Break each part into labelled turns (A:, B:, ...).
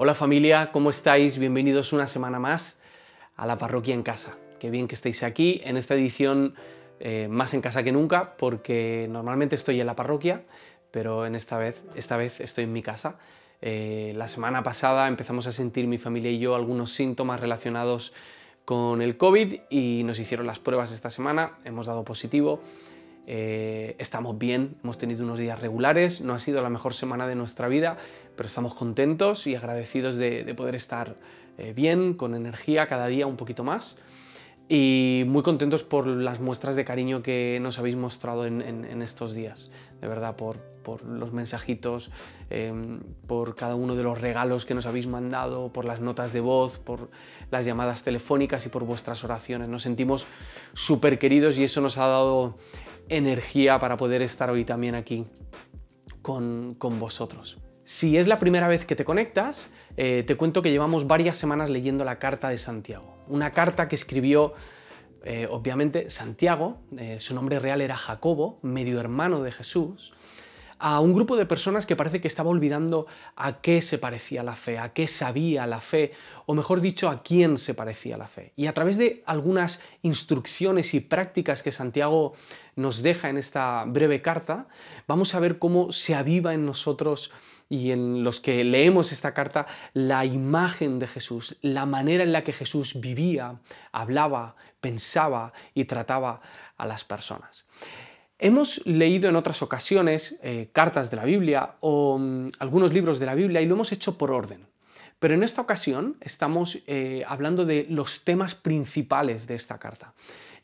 A: Hola familia, ¿cómo estáis? Bienvenidos una semana más a la parroquia en casa. Qué bien que estéis aquí en esta edición eh, más en casa que nunca, porque normalmente estoy en la parroquia, pero en esta vez, esta vez estoy en mi casa. Eh, la semana pasada empezamos a sentir mi familia y yo algunos síntomas relacionados con el COVID y nos hicieron las pruebas esta semana, hemos dado positivo. Eh, estamos bien, hemos tenido unos días regulares, no ha sido la mejor semana de nuestra vida, pero estamos contentos y agradecidos de, poder estar eh, bien, con energía cada día un poquito más y muy contentos por las muestras de cariño que nos habéis mostrado en, estos días, de verdad, por, los mensajitos, em, por cada uno de los regalos que nos habéis mandado, por las notas de voz, por las llamadas telefónicas y por vuestras oraciones. Nos sentimos súper queridos y eso nos ha dado energía para poder estar hoy también aquí con, vosotros. Si es la primera vez que te conectas, eh, te cuento que llevamos varias semanas leyendo la carta de Santiago. Una carta que escribió, eh, obviamente, Santiago, eh, su nombre real era Jacobo, medio hermano de Jesús, a un grupo de personas que parece que estaba olvidando a qué se parecía la fe, a qué sabía la fe, o mejor dicho, a quién se parecía la fe. Y a través de algunas instrucciones y prácticas que Santiago nos deja en esta breve carta, vamos a ver cómo se aviva en nosotros y en los que leemos esta carta la imagen de Jesús, la manera en la que Jesús vivía, hablaba, pensaba y trataba a las personas. Hemos leído en otras ocasiones eh, cartas de la Biblia o mm, algunos libros de la Biblia y lo hemos hecho por orden. Pero en esta ocasión estamos eh, hablando de los temas principales de esta carta.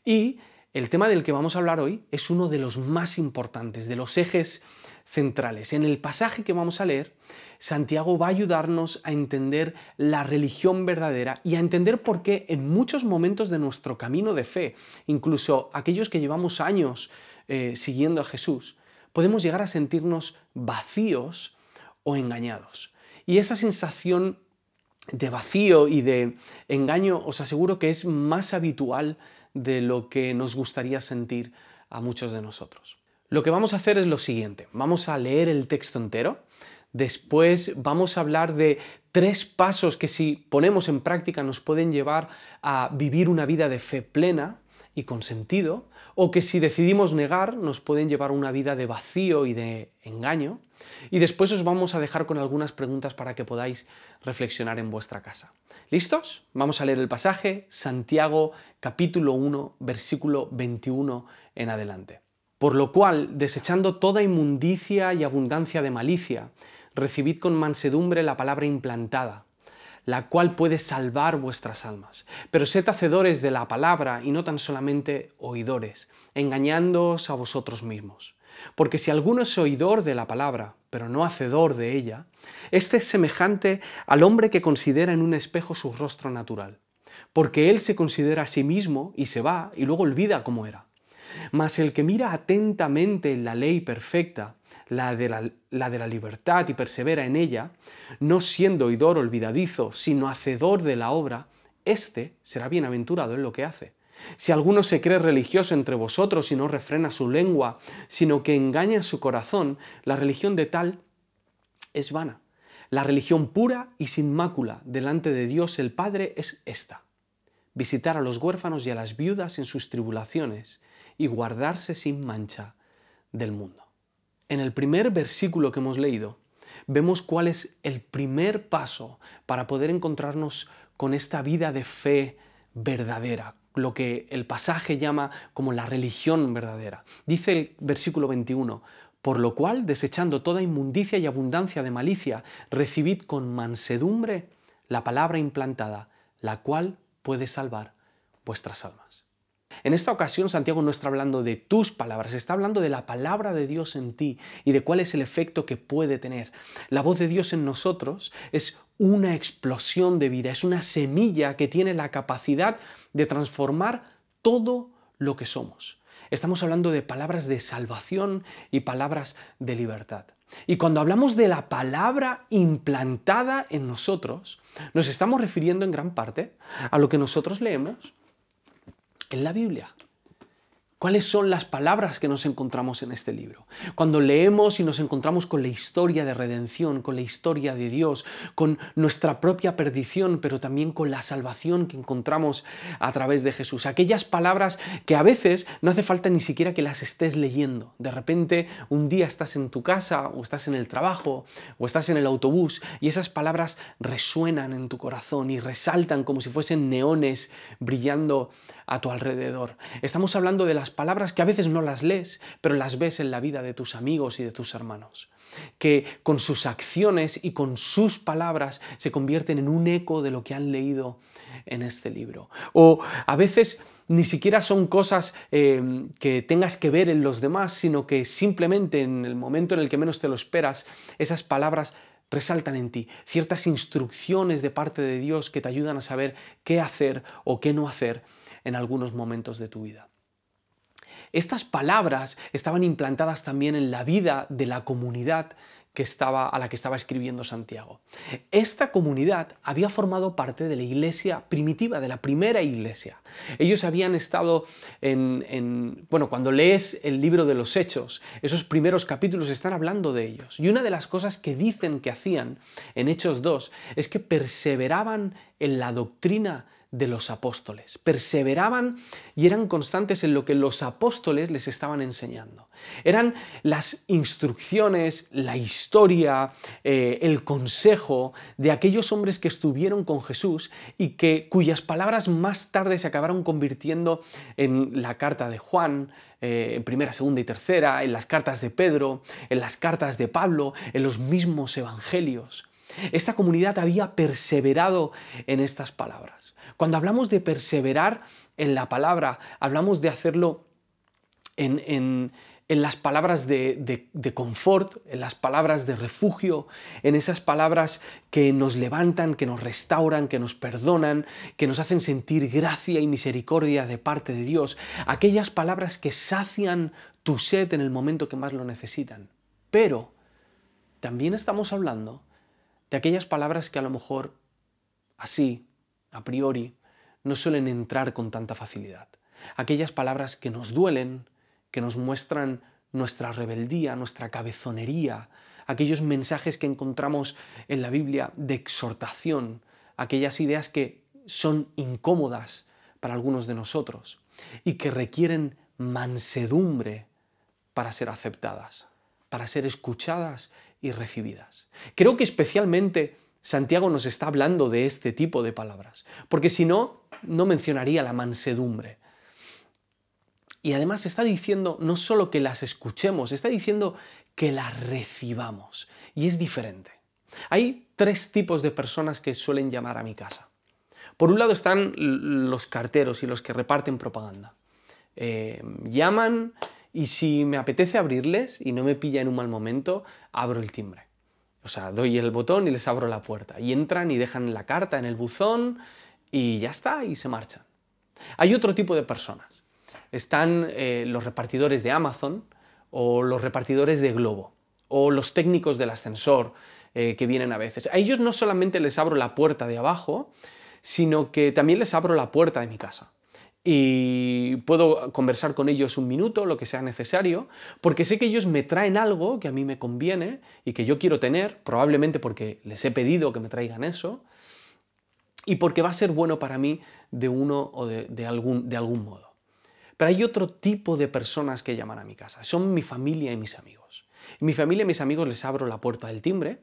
A: Y el tema del que vamos a hablar hoy es uno de los más importantes, de los ejes centrales. En el pasaje que vamos a leer, Santiago va a ayudarnos a entender la religión verdadera y a entender por qué en muchos momentos de nuestro camino de fe, incluso aquellos que llevamos años eh, siguiendo a Jesús, podemos llegar a sentirnos vacíos o engañados. Y esa sensación de vacío y de engaño os aseguro que es más habitual de lo que nos gustaría sentir a muchos de nosotros. Lo que vamos a hacer es lo siguiente, vamos a leer el texto entero, después vamos a hablar de tres pasos que si ponemos en práctica nos pueden llevar a vivir una vida de fe plena y con sentido, o que si decidimos negar nos pueden llevar a una vida de vacío y de engaño. Y después os vamos a dejar con algunas preguntas para que podáis reflexionar en vuestra casa. ¿Listos? Vamos a leer el pasaje, Santiago capítulo 1, versículo 21 en adelante. Por lo cual, desechando toda inmundicia y abundancia de malicia, recibid con mansedumbre la palabra implantada la cual puede salvar vuestras almas. Pero sed hacedores de la palabra y no tan solamente oidores, engañándoos a vosotros mismos. Porque si alguno es oidor de la palabra, pero no hacedor de ella, éste es semejante al hombre que considera en un espejo su rostro natural. Porque él se considera a sí mismo y se va y luego olvida cómo era. Mas el que mira atentamente en la ley perfecta, la de la, libertad y persevera en ella, no siendo oidor olvidadizo, sino hacedor de la obra, éste será bienaventurado en lo que hace. Si alguno se cree religioso entre vosotros y no refrena su lengua, sino que engaña su corazón, la religión de tal es vana. La religión pura y sin mácula delante de Dios el Padre es esta. Visitar a los huérfanos y a las viudas en sus tribulaciones y guardarse sin mancha del mundo. En el primer versículo que hemos leído, vemos cuál es el primer paso para poder encontrarnos con esta vida de fe verdadera, lo que el pasaje llama como la religión verdadera. Dice el versículo 21, por lo cual, desechando toda inmundicia y abundancia de malicia, recibid con mansedumbre la palabra implantada, la cual puede salvar vuestras almas. En esta ocasión Santiago no está hablando de tus palabras, está hablando de la palabra de Dios en ti y de cuál es el efecto que puede tener. La voz de Dios en nosotros es una explosión de vida, es una semilla que tiene la capacidad de transformar todo lo que somos. Estamos hablando de palabras de salvación y palabras de libertad. Y cuando hablamos de la palabra implantada en nosotros, nos estamos refiriendo en gran parte a lo que nosotros leemos en la Biblia. ¿Cuáles son las palabras que nos encontramos en este libro? Cuando leemos y nos encontramos con la historia de redención, con la historia de Dios, con nuestra propia perdición, pero también con la salvación que encontramos a través de Jesús. Aquellas palabras que a veces no hace falta ni siquiera que las estés leyendo. De repente un día estás en tu casa o estás en el trabajo o estás en el autobús y esas palabras resuenan en tu corazón y resaltan como si fuesen neones brillando a tu alrededor. Estamos hablando de las palabras que a veces no las lees, pero las ves en la vida de tus amigos y de tus hermanos, que con sus acciones y con sus palabras se convierten en un eco de lo que han leído en este libro. O a veces ni siquiera son cosas eh, que tengas que ver en los demás, sino que simplemente en el momento en el que menos te lo esperas, esas palabras resaltan en ti, ciertas instrucciones de parte de Dios que te ayudan a saber qué hacer o qué no hacer en algunos momentos de tu vida. Estas palabras estaban implantadas también en la vida de la comunidad que estaba, a la que estaba escribiendo Santiago. Esta comunidad había formado parte de la iglesia primitiva, de la primera iglesia. Ellos habían estado en, en, bueno, cuando lees el libro de los Hechos, esos primeros capítulos están hablando de ellos. Y una de las cosas que dicen que hacían en Hechos 2 es que perseveraban en la doctrina de los apóstoles. Perseveraban y eran constantes en lo que los apóstoles les estaban enseñando. Eran las instrucciones, la historia, eh, el consejo de aquellos hombres que estuvieron con Jesús y que, cuyas palabras más tarde se acabaron convirtiendo en la carta de Juan, eh, primera, segunda y tercera, en las cartas de Pedro, en las cartas de Pablo, en los mismos evangelios. Esta comunidad había perseverado en estas palabras. Cuando hablamos de perseverar en la palabra, hablamos de hacerlo en, las palabras de, confort, en las palabras de refugio, en esas palabras que nos levantan, que nos restauran, que nos perdonan, que nos hacen sentir gracia y misericordia de parte de Dios, aquellas palabras que sacian tu sed en el momento que más lo necesitan. Pero también estamos hablando de aquellas palabras que a lo mejor así, a priori, no suelen entrar con tanta facilidad. Aquellas palabras que nos duelen, que nos muestran nuestra rebeldía, nuestra cabezonería, aquellos mensajes que encontramos en la Biblia de exhortación, aquellas ideas que son incómodas para algunos de nosotros y que requieren mansedumbre para ser aceptadas, para ser escuchadas y recibidas. Creo que especialmente Santiago nos está hablando de este tipo de palabras, porque si no, no mencionaría la mansedumbre. Y además está diciendo no solo que las escuchemos, está diciendo que las recibamos. Y es diferente. Hay tres tipos de personas que suelen llamar a mi casa. Por un lado están los carteros y los que reparten propaganda. Eh, llaman y si me apetece abrirles y no me pilla en un mal momento, abro el timbre. O sea, doy el botón y les abro la puerta. Y entran y dejan la carta en el buzón y ya está, y se marchan. Hay otro tipo de personas. Están eh, los repartidores de Amazon o los repartidores de Globo o los técnicos del ascensor eh, que vienen a veces. A ellos no solamente les abro la puerta de abajo, sino que también les abro la puerta de mi casa y puedo conversar con ellos un minuto, lo que sea necesario, porque sé que ellos me traen algo que a mí me conviene y que yo quiero tener, probablemente porque les he pedido que me traigan eso, y porque va a ser bueno para mí de uno o de, algún, de algún modo. Pero hay otro tipo de personas que llaman a mi casa, son mi familia y mis amigos. En mi familia y mis amigos les abro la puerta del timbre,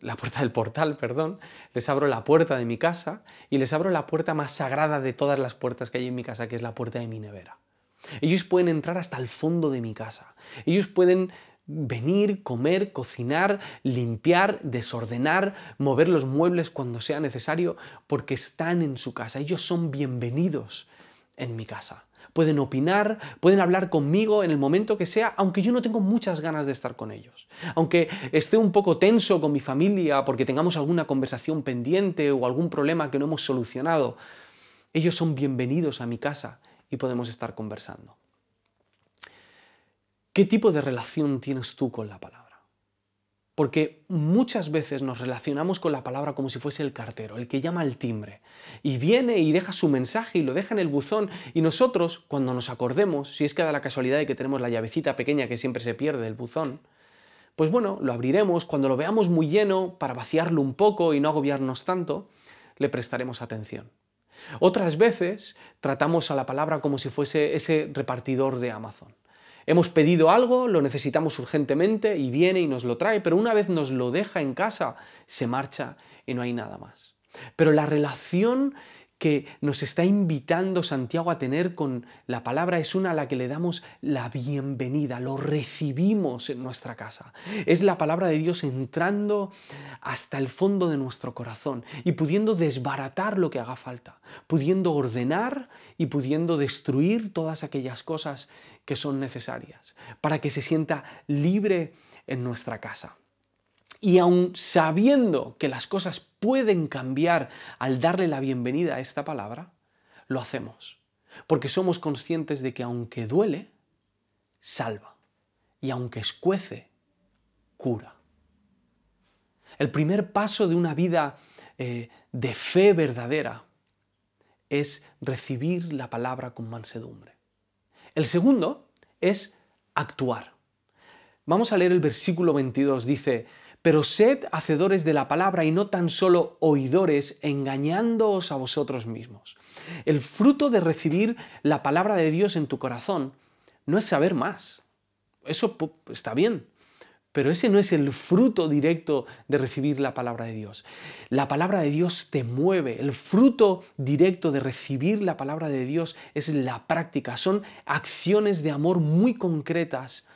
A: la puerta del portal, perdón, les abro la puerta de mi casa y les abro la puerta más sagrada de todas las puertas que hay en mi casa, que es la puerta de mi nevera. Ellos pueden entrar hasta el fondo de mi casa. Ellos pueden venir, comer, cocinar, limpiar, desordenar, mover los muebles cuando sea necesario, porque están en su casa. Ellos son bienvenidos en mi casa pueden opinar, pueden hablar conmigo en el momento que sea, aunque yo no tengo muchas ganas de estar con ellos. Aunque esté un poco tenso con mi familia porque tengamos alguna conversación pendiente o algún problema que no hemos solucionado, ellos son bienvenidos a mi casa y podemos estar conversando. ¿Qué tipo de relación tienes tú con la palabra? Porque muchas veces nos relacionamos con la palabra como si fuese el cartero, el que llama al timbre, y viene y deja su mensaje y lo deja en el buzón, y nosotros, cuando nos acordemos, si es que da la casualidad de que tenemos la llavecita pequeña que siempre se pierde del buzón, pues bueno, lo abriremos, cuando lo veamos muy lleno, para vaciarlo un poco y no agobiarnos tanto, le prestaremos atención. Otras veces tratamos a la palabra como si fuese ese repartidor de Amazon. Hemos pedido algo, lo necesitamos urgentemente y viene y nos lo trae, pero una vez nos lo deja en casa, se marcha y no hay nada más. Pero la relación que nos está invitando Santiago a tener con la palabra es una a la que le damos la bienvenida, lo recibimos en nuestra casa. Es la palabra de Dios entrando hasta el fondo de nuestro corazón y pudiendo desbaratar lo que haga falta, pudiendo ordenar y pudiendo destruir todas aquellas cosas que son necesarias para que se sienta libre en nuestra casa. Y aun sabiendo que las cosas pueden cambiar al darle la bienvenida a esta palabra, lo hacemos. Porque somos conscientes de que aunque duele, salva. Y aunque escuece, cura. El primer paso de una vida eh, de fe verdadera es recibir la palabra con mansedumbre. El segundo es actuar. Vamos a leer el versículo 22. Dice, pero sed hacedores de la palabra y no tan solo oidores, engañándoos a vosotros mismos. El fruto de recibir la palabra de Dios en tu corazón no es saber más. Eso está bien, pero ese no es el fruto directo de recibir la palabra de Dios. La palabra de Dios te mueve. El fruto directo de recibir la palabra de Dios es la práctica. Son acciones de amor muy concretas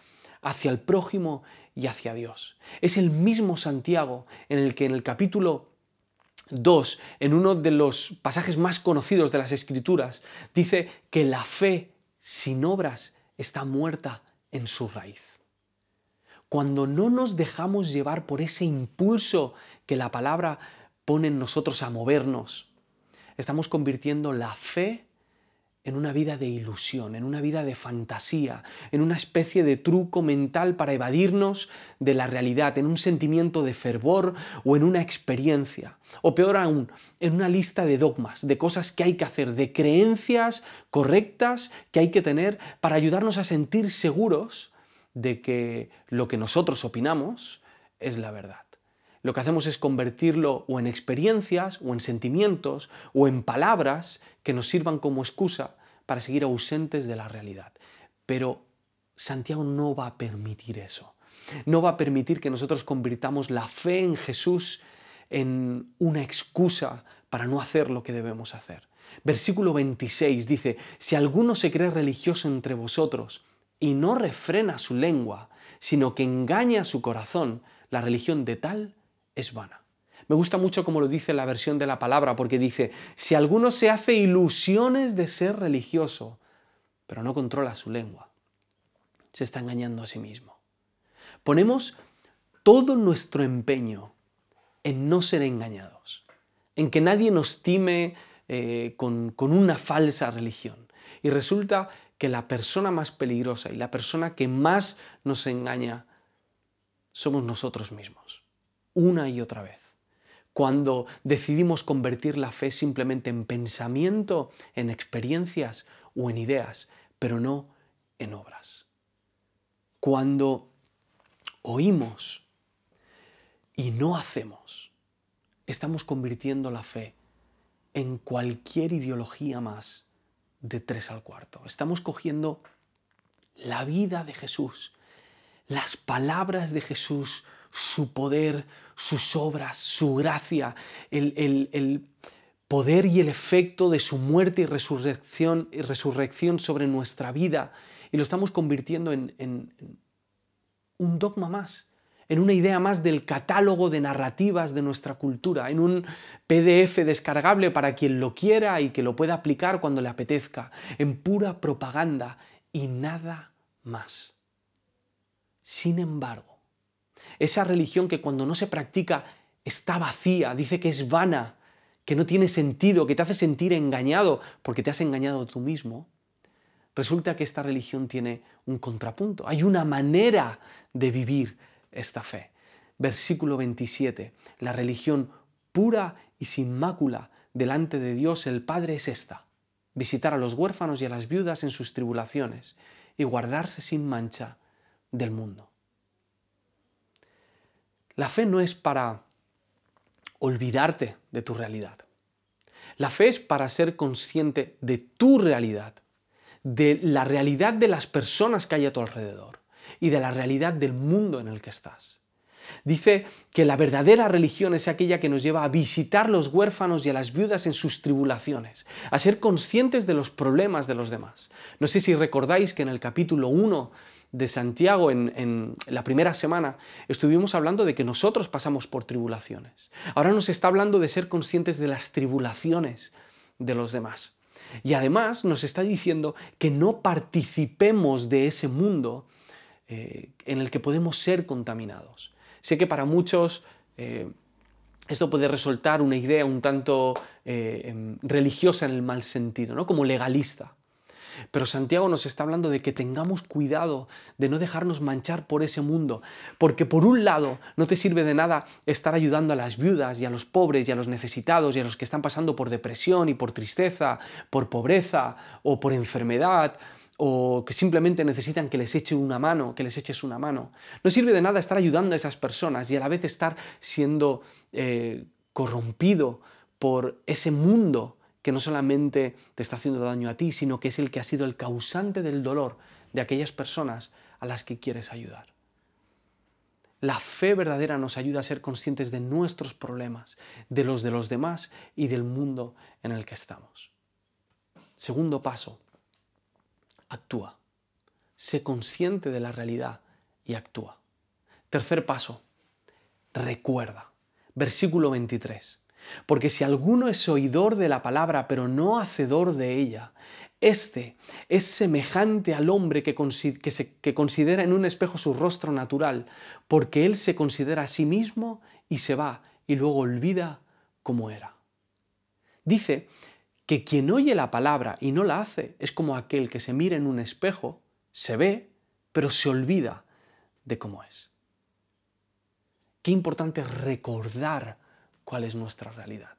A: hacia el prójimo y hacia Dios. Es el mismo Santiago en el que en el capítulo 2, en uno de los pasajes más conocidos de las Escrituras, dice que la fe sin obras está muerta en su raíz. Cuando no nos dejamos llevar por ese impulso que la palabra pone en nosotros a movernos, estamos convirtiendo la fe en una vida de ilusión, en una vida de fantasía, en una especie de truco mental para evadirnos de la realidad, en un sentimiento de fervor o en una experiencia. O peor aún, en una lista de dogmas, de cosas que hay que hacer, de creencias correctas que hay que tener para ayudarnos a sentir seguros de que lo que nosotros opinamos es la verdad lo que hacemos es convertirlo o en experiencias, o en sentimientos, o en palabras que nos sirvan como excusa para seguir ausentes de la realidad. Pero Santiago no va a permitir eso. No va a permitir que nosotros convirtamos la fe en Jesús en una excusa para no hacer lo que debemos hacer. Versículo 26 dice, si alguno se cree religioso entre vosotros y no refrena su lengua, sino que engaña su corazón, la religión de tal es vana. Me gusta mucho como lo dice la versión de la palabra, porque dice, si alguno se hace ilusiones de ser religioso, pero no controla su lengua, se está engañando a sí mismo. Ponemos todo nuestro empeño en no ser engañados, en que nadie nos time eh, con, con una falsa religión. Y resulta que la persona más peligrosa y la persona que más nos engaña somos nosotros mismos una y otra vez. Cuando decidimos convertir la fe simplemente en pensamiento, en experiencias o en ideas, pero no en obras. Cuando oímos y no hacemos, estamos convirtiendo la fe en cualquier ideología más de tres al cuarto. Estamos cogiendo la vida de Jesús, las palabras de Jesús, su poder, sus obras, su gracia, el, poder y el efecto de su muerte y resurrección, y resurrección sobre nuestra vida y lo estamos convirtiendo en, en un dogma más, en una idea más del catálogo de narrativas de nuestra cultura, en un PDF descargable para quien lo quiera y que lo pueda aplicar cuando le apetezca, en pura propaganda y nada más. Sin embargo, esa religión que cuando no se practica está vacía, dice que es vana, que no tiene sentido, que te hace sentir engañado porque te has engañado tú mismo, resulta que esta religión tiene un contrapunto. Hay una manera de vivir esta fe. versículo 27, la religión pura y sin mácula delante de Dios el Padre es esta, visitar a los huérfanos y a las viudas en sus tribulaciones y guardarse sin mancha del mundo. La fe no es para olvidarte de tu realidad. La fe es para ser consciente de tu realidad, de la realidad de las personas que hay a tu alrededor y de la realidad del mundo en el que estás. Dice que la verdadera religión es aquella que nos lleva a visitar los huérfanos y a las viudas en sus tribulaciones, a ser conscientes de los problemas de los demás. No sé si recordáis que en el capítulo 1 de Santiago en, la primera semana estuvimos hablando de que nosotros pasamos por tribulaciones. Ahora nos está hablando de ser conscientes de las tribulaciones de los demás. Y además nos está diciendo que no participemos de ese mundo eh, en el que podemos ser contaminados. Sé que para muchos eh, esto puede resultar una idea un tanto eh, em, religiosa en el mal sentido, ¿no? como legalista. Pero Santiago nos está hablando de que tengamos cuidado de no dejarnos manchar por ese mundo, porque por un lado no te sirve de nada estar ayudando a las viudas y a los pobres y a los necesitados y a los que están pasando por depresión y por tristeza, por pobreza o por enfermedad o que simplemente necesitan que les eche una mano, que les eches una mano. No sirve de nada estar ayudando a esas personas y a la vez estar siendo eh, corrompido por ese mundo que no solamente te está haciendo daño a ti, sino que es el que ha sido el causante del dolor de aquellas personas a las que quieres ayudar. La fe verdadera nos ayuda a ser conscientes de nuestros problemas, de los de los demás y del mundo en el que estamos. Segundo paso, actúa. Sé consciente de la realidad y actúa. Tercer paso, recuerda. Versículo 23. Porque si alguno es oidor de la palabra, pero no hacedor de ella, este es semejante al hombre que, que, considera en un espejo su rostro natural, porque él se considera a sí mismo y se va y luego olvida cómo era. Dice que quien oye la palabra y no la hace es como aquel que se mira en un espejo, se ve, pero se olvida de cómo es. Qué importante recordar cuál es nuestra realidad.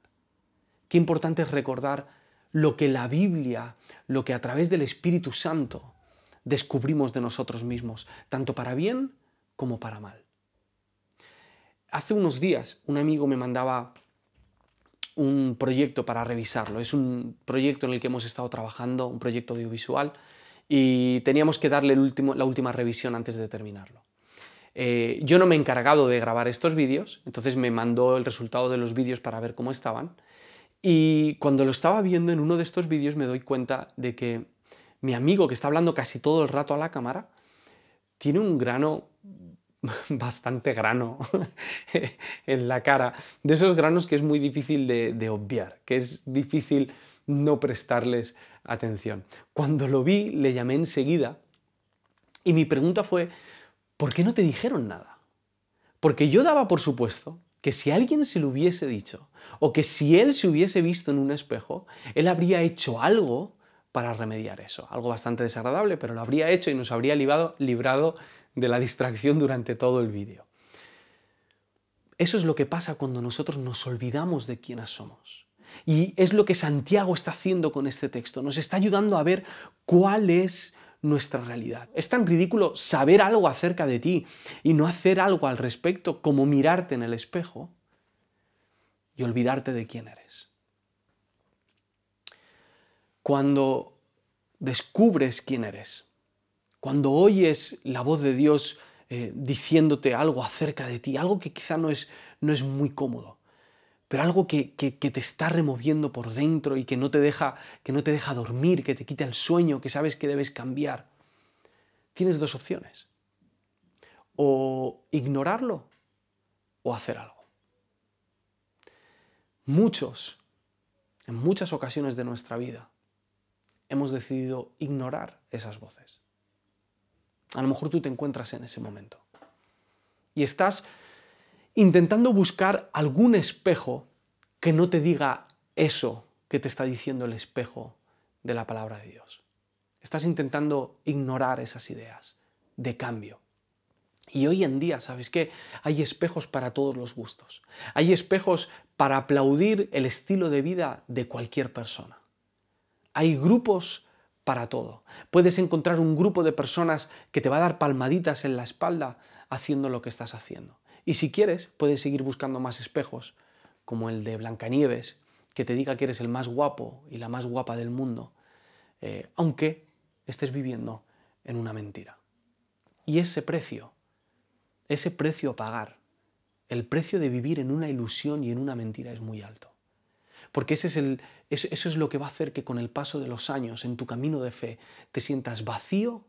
A: Qué importante es recordar lo que la Biblia, lo que a través del Espíritu Santo descubrimos de nosotros mismos, tanto para bien como para mal. Hace unos días un amigo me mandaba un proyecto para revisarlo. Es un proyecto en el que hemos estado trabajando, un proyecto audiovisual, y teníamos que darle la última revisión antes de terminarlo. Eh, yo no me he encargado de grabar estos vídeos, entonces me mandó el resultado de los vídeos para ver cómo estaban. Y cuando lo estaba viendo en uno de estos vídeos me doy cuenta de que mi amigo, que está hablando casi todo el rato a la cámara, tiene un grano bastante grano en la cara, de esos granos que es muy difícil de, de, obviar, que es difícil no prestarles atención. Cuando lo vi, le llamé enseguida y mi pregunta fue, ¿por qué no te dijeron nada? Porque yo daba por supuesto que si alguien se lo hubiese dicho, o que si él se hubiese visto en un espejo, él habría hecho algo para remediar eso. Algo bastante desagradable, pero lo habría hecho y nos habría librado, de la distracción durante todo el vídeo. Eso es lo que pasa cuando nosotros nos olvidamos de quiénes somos. Y es lo que Santiago está haciendo con este texto. Nos está ayudando a ver cuál es nuestra realidad. Es tan ridículo saber algo acerca de ti y no hacer algo al respecto como mirarte en el espejo y olvidarte de quién eres. Cuando descubres quién eres, cuando oyes la voz de Dios eh, diciéndote algo acerca de ti, algo que quizá no es, no es muy cómodo, pero algo que, te está removiendo por dentro y que no, te deja, que no te deja dormir, que te quita el sueño, que sabes que debes cambiar. Tienes dos opciones. O ignorarlo o hacer algo. Muchos, en muchas ocasiones de nuestra vida, hemos decidido ignorar esas voces. A lo mejor tú te encuentras en ese momento. Y estás intentando buscar algún espejo que no te diga eso que te está diciendo el espejo de la palabra de Dios. Estás intentando ignorar esas ideas de cambio. Y hoy en día, ¿sabes qué? Hay espejos para todos los gustos. Hay espejos para aplaudir el estilo de vida de cualquier persona. Hay grupos para todo. Puedes encontrar un grupo de personas que te va a dar palmaditas en la espalda haciendo lo que estás haciendo. Y si quieres, puedes seguir buscando más espejos, como el de Blancanieves, que te diga que eres el más guapo y la más guapa del mundo, eh, aunque estés viviendo en una mentira. Y ese precio, ese precio a pagar, el precio de vivir en una ilusión y en una mentira es muy alto. Porque ese es el, eso es lo que va a hacer que con el paso de los años en tu camino de fe te sientas vacío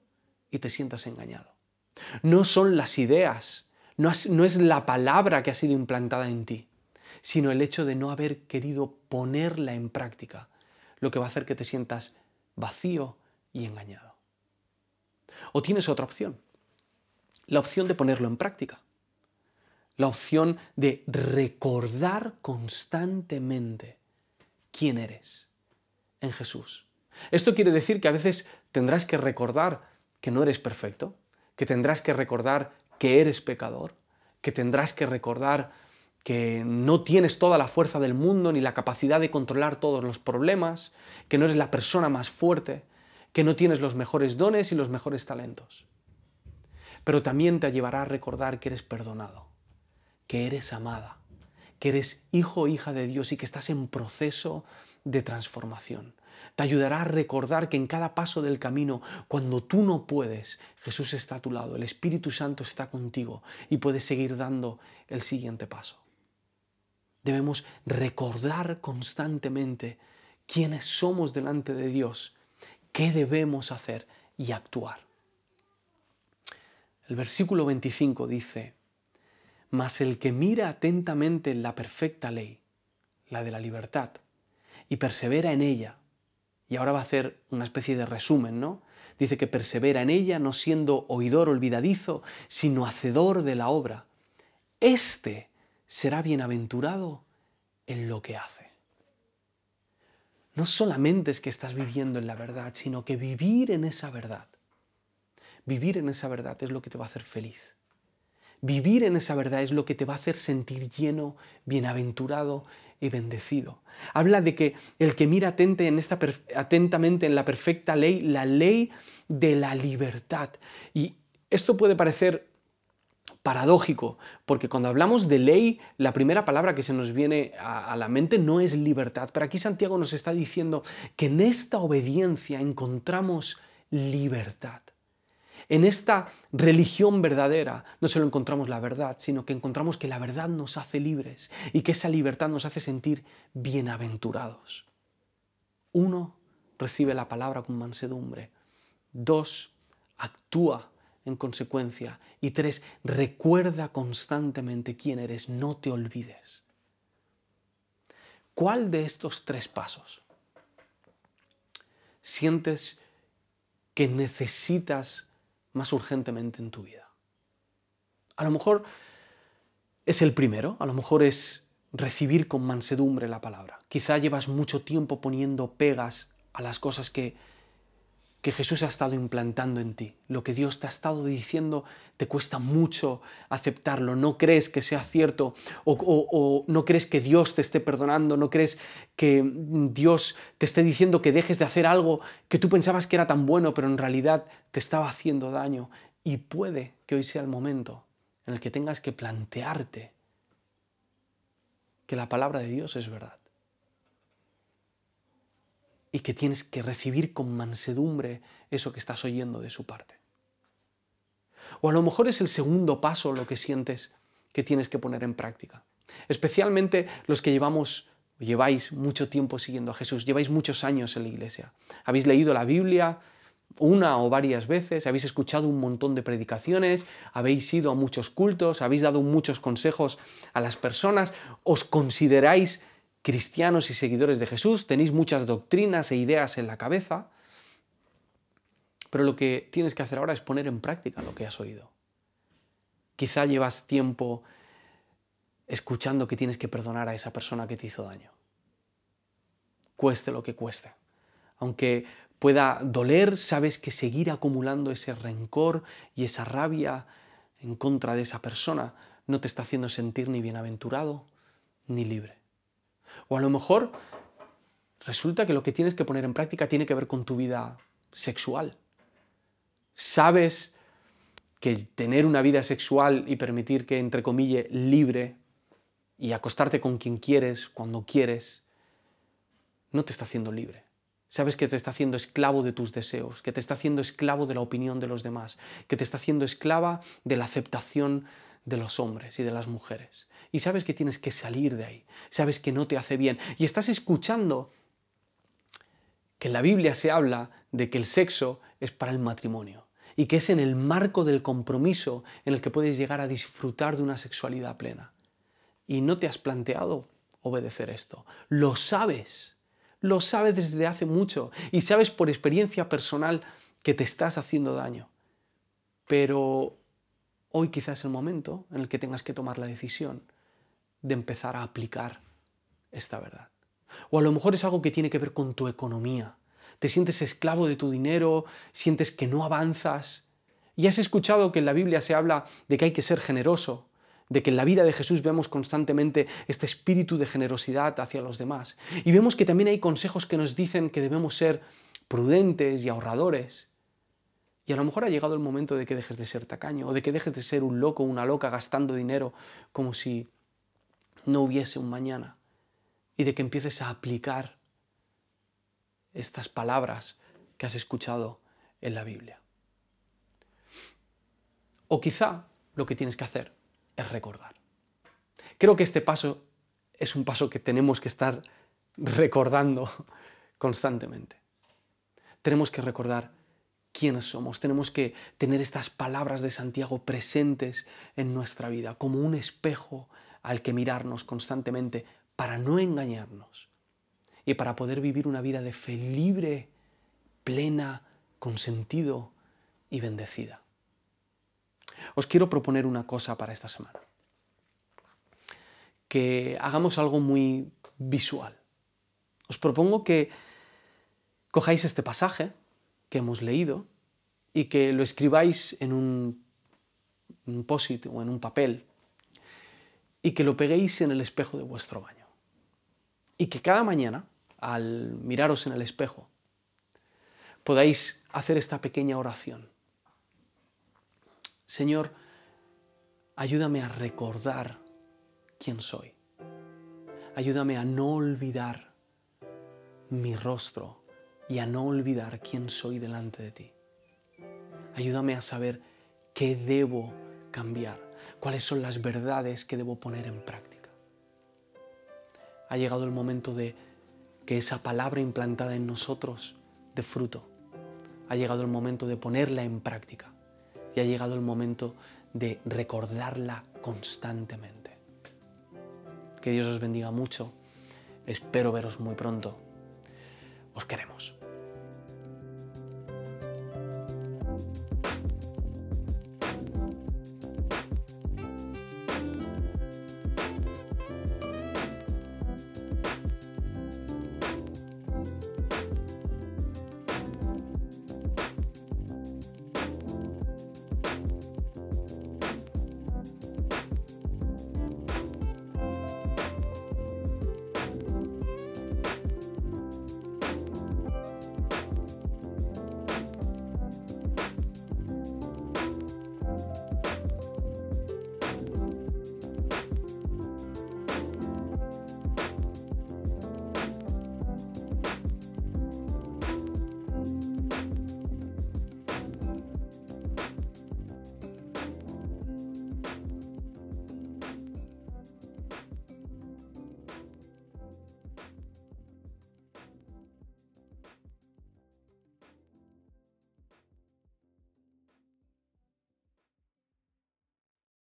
A: y te sientas engañado. No son las ideas, no es la palabra que ha sido implantada en ti, sino el hecho de no haber querido ponerla en práctica, lo que va a hacer que te sientas vacío y engañado. O tienes otra opción, la opción de ponerlo en práctica, la opción de recordar constantemente quién eres en Jesús. Esto quiere decir que a veces tendrás que recordar que no eres perfecto, que tendrás que recordar que eres pecador, que tendrás que recordar que no tienes toda la fuerza del mundo ni la capacidad de controlar todos los problemas, que no eres la persona más fuerte, que no tienes los mejores dones y los mejores talentos. Pero también te llevará a recordar que eres perdonado, que eres amada, que eres hijo o hija de Dios y que estás en proceso de transformación. Te ayudará a recordar que en cada paso del camino, cuando tú no puedes, Jesús está a tu lado, el Espíritu Santo está contigo y puedes seguir dando el siguiente paso. Debemos recordar constantemente quiénes somos delante de Dios, qué debemos hacer y actuar. El versículo 25 dice, Mas el que mira atentamente en la perfecta ley, la de la libertad, y persevera en ella, y ahora va a hacer una especie de resumen, ¿no? Dice que persevera en ella, no siendo oidor olvidadizo, sino hacedor de la obra. Este será bienaventurado en lo que hace. No solamente es que estás viviendo en la verdad, sino que vivir en esa verdad. Vivir en esa verdad es lo que te va a hacer feliz. Vivir en esa verdad es lo que te va a hacer sentir lleno, bienaventurado y bendecido. Habla de que el que mira en esta, atentamente en la perfecta ley, la ley de la libertad. Y esto puede parecer paradójico, porque cuando hablamos de ley, la primera palabra que se nos viene a, la mente no es libertad, pero aquí Santiago nos está diciendo que en esta obediencia encontramos libertad. En esta religión verdadera no solo encontramos la verdad, sino que encontramos que la verdad nos hace libres y que esa libertad nos hace sentir bienaventurados. Uno, recibe la palabra con mansedumbre. Dos, actúa en consecuencia. Y tres, recuerda constantemente quién eres, no te olvides. ¿Cuál de estos tres pasos sientes que necesitas más urgentemente en tu vida? A lo mejor es el primero, a lo mejor es recibir con mansedumbre la palabra. Quizá llevas mucho tiempo poniendo pegas a las cosas que que Jesús ha estado implantando en ti. Lo que Dios te ha estado diciendo te cuesta mucho aceptarlo. No crees que sea cierto o, no crees que Dios te esté perdonando, no crees que Dios te esté diciendo que dejes de hacer algo que tú pensabas que era tan bueno, pero en realidad te estaba haciendo daño. Y puede que hoy sea el momento en el que tengas que plantearte que la palabra de Dios es verdad y que tienes que recibir con mansedumbre eso que estás oyendo de su parte. O a lo mejor es el segundo paso lo que sientes que tienes que poner en práctica. Especialmente los que llevamos lleváis mucho tiempo siguiendo a Jesús, lleváis muchos años en la iglesia. Habéis leído la Biblia una o varias veces, habéis escuchado un montón de predicaciones, habéis ido a muchos cultos, habéis dado muchos consejos a las personas, os consideráis cristianos y seguidores de Jesús, tenéis muchas doctrinas e ideas en la cabeza, pero lo que tienes que hacer ahora es poner en práctica lo que has oído. Quizá llevas tiempo escuchando que tienes que perdonar a esa persona que te hizo daño. Cueste lo que cueste. Aunque pueda doler, sabes que seguir acumulando ese rencor y esa rabia en contra de esa persona no te está haciendo sentir ni bienaventurado ni libre. O a lo mejor resulta que lo que tienes que poner en práctica tiene que ver con tu vida sexual. Sabes que tener una vida sexual y permitir que, entre comillas, libre y acostarte con quien quieres, cuando quieres, no te está haciendo libre. Sabes que te está haciendo esclavo de tus deseos, que te está haciendo esclavo de la opinión de los demás, que te está haciendo esclava de la aceptación de los hombres y de las mujeres. Y sabes que tienes que salir de ahí, sabes que no te hace bien. Y estás escuchando que en la Biblia se habla de que el sexo es para el matrimonio y que es en el marco del compromiso en el que puedes llegar a disfrutar de una sexualidad plena. Y no te has planteado obedecer esto. Lo sabes, lo sabes desde hace mucho y sabes por experiencia personal que te estás haciendo daño. Pero hoy quizás es el momento en el que tengas que tomar la decisión de empezar a aplicar esta verdad. O a lo mejor es algo que tiene que ver con tu economía. Te sientes esclavo de tu dinero, sientes que no avanzas. Y has escuchado que en la Biblia se habla de que hay que ser generoso, de que en la vida de Jesús vemos constantemente este espíritu de generosidad hacia los demás. Y vemos que también hay consejos que nos dicen que debemos ser prudentes y ahorradores. Y a lo mejor ha llegado el momento de que dejes de ser tacaño o de que dejes de ser un loco o una loca gastando dinero como si no hubiese un mañana y de que empieces a aplicar estas palabras que has escuchado en la Biblia. O quizá lo que tienes que hacer es recordar. Creo que este paso es un paso que tenemos que estar recordando constantemente. Tenemos que recordar quiénes somos, tenemos que tener estas palabras de Santiago presentes en nuestra vida, como un espejo al que mirarnos constantemente para no engañarnos y para poder vivir una vida de fe libre, plena, con sentido y bendecida. Os quiero proponer una cosa para esta semana. Que hagamos algo muy visual. Os propongo que cojáis este pasaje que hemos leído y que lo escribáis en un, un posit o en un papel y que lo peguéis en el espejo de vuestro baño. Y que cada mañana, al miraros en el espejo, podáis hacer esta pequeña oración. Señor, ayúdame a recordar quién soy. Ayúdame a no olvidar mi rostro y a no olvidar quién soy delante de ti. Ayúdame a saber qué debo cambiar cuáles son las verdades que debo poner en práctica. Ha llegado el momento de que esa palabra implantada en nosotros dé fruto. Ha llegado el momento de ponerla en práctica y ha llegado el momento de recordarla constantemente. Que Dios os bendiga mucho. Espero veros muy pronto. Os queremos.